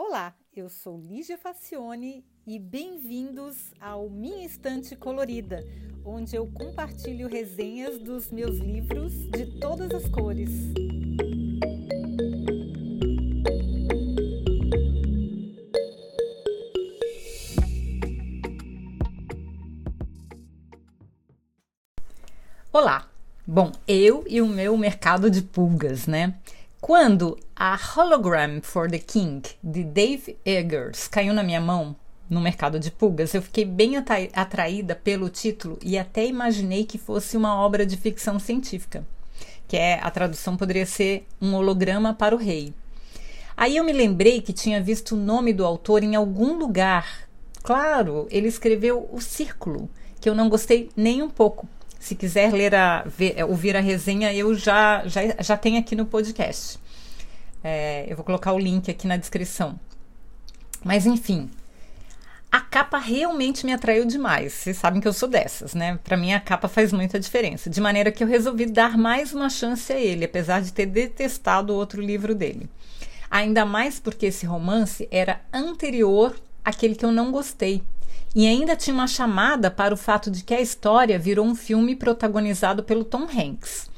Olá, eu sou Lígia Facione e bem-vindos ao Minha Estante Colorida, onde eu compartilho resenhas dos meus livros de todas as cores. Olá! Bom, eu e o meu mercado de pulgas, né? Quando a Hologram for the King de Dave Eggers caiu na minha mão no mercado de pulgas, eu fiquei bem atraída pelo título e até imaginei que fosse uma obra de ficção científica, que é a tradução poderia ser um holograma para o rei. Aí eu me lembrei que tinha visto o nome do autor em algum lugar. Claro, ele escreveu O Círculo, que eu não gostei nem um pouco, se quiser ler a, ver, é, ouvir a resenha, eu já, já, já tenho aqui no podcast. É, eu vou colocar o link aqui na descrição. Mas enfim, a capa realmente me atraiu demais. Vocês sabem que eu sou dessas, né? Para mim a capa faz muita diferença. De maneira que eu resolvi dar mais uma chance a ele, apesar de ter detestado o outro livro dele. Ainda mais porque esse romance era anterior àquele que eu não gostei, e ainda tinha uma chamada para o fato de que a história virou um filme protagonizado pelo Tom Hanks.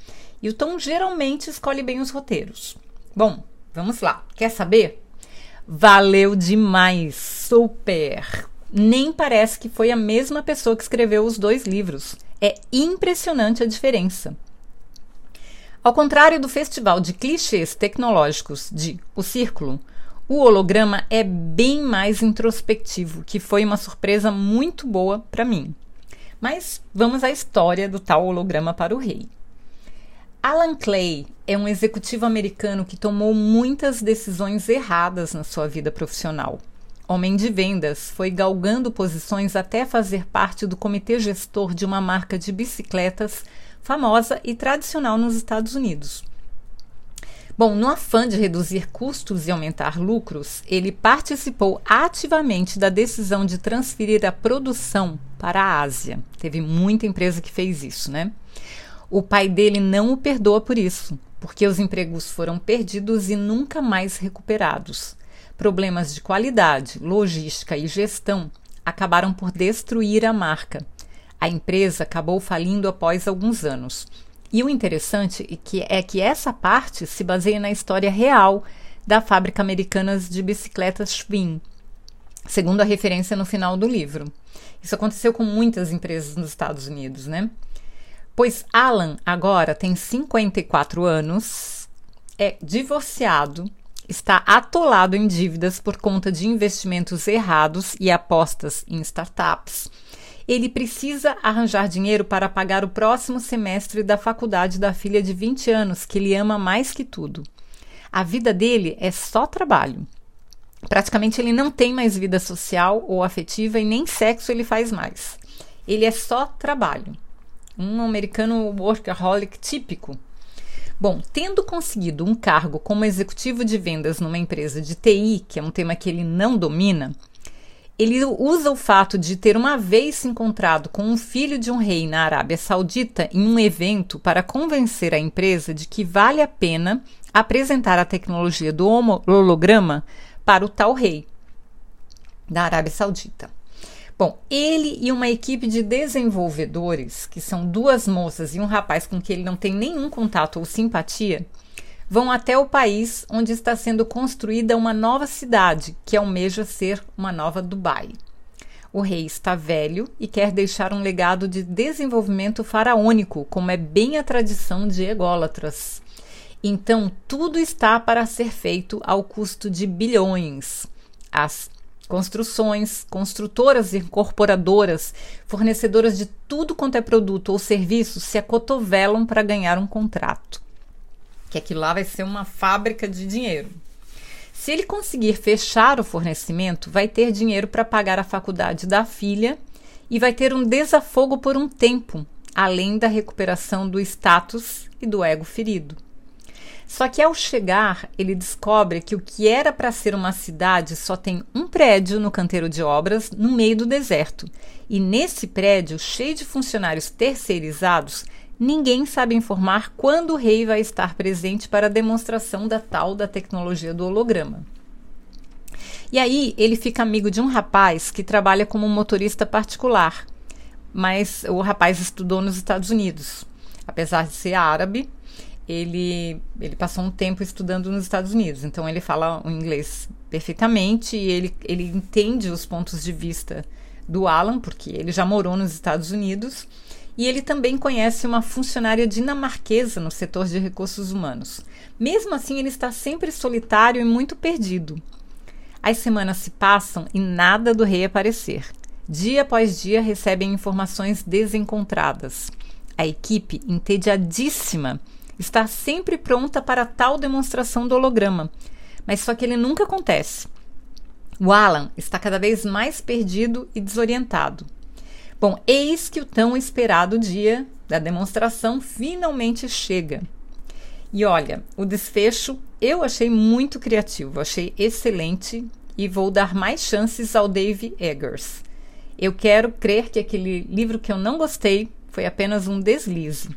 E o Tom geralmente escolhe bem os roteiros. Bom, vamos lá. Quer saber? Valeu demais! Super! Nem parece que foi a mesma pessoa que escreveu os dois livros. É impressionante a diferença. Ao contrário do festival de clichês tecnológicos de O Círculo, o holograma é bem mais introspectivo, que foi uma surpresa muito boa para mim. Mas vamos à história do tal holograma para o rei. Alan Clay é um executivo americano que tomou muitas decisões erradas na sua vida profissional. Homem de vendas, foi galgando posições até fazer parte do comitê gestor de uma marca de bicicletas famosa e tradicional nos Estados Unidos. Bom, no afã de reduzir custos e aumentar lucros, ele participou ativamente da decisão de transferir a produção para a Ásia. Teve muita empresa que fez isso, né? O pai dele não o perdoa por isso, porque os empregos foram perdidos e nunca mais recuperados. Problemas de qualidade, logística e gestão acabaram por destruir a marca. A empresa acabou falindo após alguns anos. E o interessante é que, é que essa parte se baseia na história real da fábrica americana de bicicletas Schwinn, segundo a referência no final do livro. Isso aconteceu com muitas empresas nos Estados Unidos, né? Pois Alan agora tem 54 anos, é divorciado, está atolado em dívidas por conta de investimentos errados e apostas em startups ele precisa arranjar dinheiro para pagar o próximo semestre da faculdade da filha de 20 anos, que ele ama mais que tudo. A vida dele é só trabalho. Praticamente ele não tem mais vida social ou afetiva e nem sexo ele faz mais. Ele é só trabalho. Um americano workaholic típico. Bom, tendo conseguido um cargo como executivo de vendas numa empresa de TI, que é um tema que ele não domina, ele usa o fato de ter uma vez se encontrado com um filho de um rei na Arábia Saudita em um evento para convencer a empresa de que vale a pena apresentar a tecnologia do holograma para o tal rei da Arábia Saudita. Bom, ele e uma equipe de desenvolvedores, que são duas moças e um rapaz com quem ele não tem nenhum contato ou simpatia, vão até o país onde está sendo construída uma nova cidade, que almeja ser uma nova Dubai. O rei está velho e quer deixar um legado de desenvolvimento faraônico, como é bem a tradição de ególatras. Então, tudo está para ser feito ao custo de bilhões. As construções, construtoras e incorporadoras, fornecedoras de tudo quanto é produto ou serviço, se acotovelam para ganhar um contrato que aquilo lá vai ser uma fábrica de dinheiro. Se ele conseguir fechar o fornecimento, vai ter dinheiro para pagar a faculdade da filha e vai ter um desafogo por um tempo, além da recuperação do status e do ego ferido. Só que ao chegar, ele descobre que o que era para ser uma cidade só tem um prédio no canteiro de obras, no meio do deserto. E nesse prédio, cheio de funcionários terceirizados, ninguém sabe informar quando o rei vai estar presente para a demonstração da tal da tecnologia do holograma. E aí ele fica amigo de um rapaz que trabalha como motorista particular, mas o rapaz estudou nos Estados Unidos. Apesar de ser árabe, ele, ele passou um tempo estudando nos Estados Unidos, então ele fala o inglês perfeitamente e ele, ele entende os pontos de vista do Alan, porque ele já morou nos Estados Unidos, e ele também conhece uma funcionária dinamarquesa no setor de recursos humanos. Mesmo assim, ele está sempre solitário e muito perdido. As semanas se passam e nada do rei aparecer. Dia após dia recebem informações desencontradas. A equipe, entediadíssima, está sempre pronta para tal demonstração do holograma, mas só que ele nunca acontece. O Alan está cada vez mais perdido e desorientado. Bom, eis que o tão esperado dia da demonstração finalmente chega. E olha, o desfecho eu achei muito criativo, achei excelente e vou dar mais chances ao Dave Eggers. Eu quero crer que aquele livro que eu não gostei foi apenas um deslize.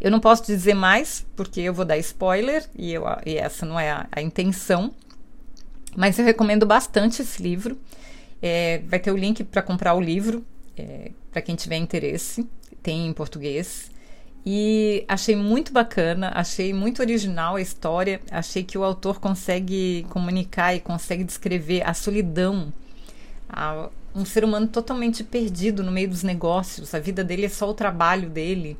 Eu não posso dizer mais, porque eu vou dar spoiler, e, eu, e essa não é a, a, intenção. Mas eu recomendo bastante esse livro. É, vai ter o link para comprar o livro, é, para quem tiver interesse. Tem em português. E achei muito bacana, achei muito original a história. Achei que o autor consegue comunicar e consegue descrever a solidão. A, um ser humano totalmente perdido no meio dos negócios. A vida dele é só o trabalho dele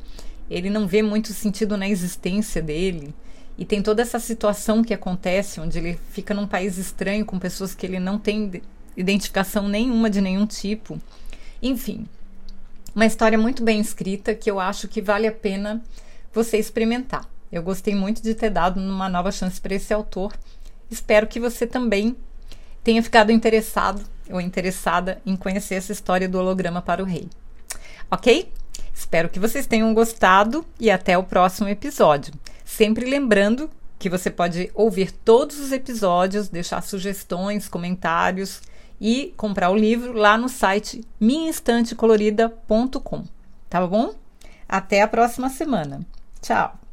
ele não vê muito sentido na existência dele. E tem toda essa situação que acontece, onde ele fica num país estranho com pessoas que ele não tem identificação nenhuma de nenhum tipo. Enfim, uma história muito bem escrita que eu acho que vale a pena você experimentar. Eu gostei muito de ter dado uma nova chance para esse autor. Espero que você também tenha ficado interessado ou interessada em conhecer essa história do holograma para o rei. Ok? Espero que vocês tenham gostado e até o próximo episódio. Sempre lembrando que você pode ouvir todos os episódios, deixar sugestões, comentários e comprar o livro lá no site minhaestantecolorida.com. Tá bom? Até a próxima semana. Tchau!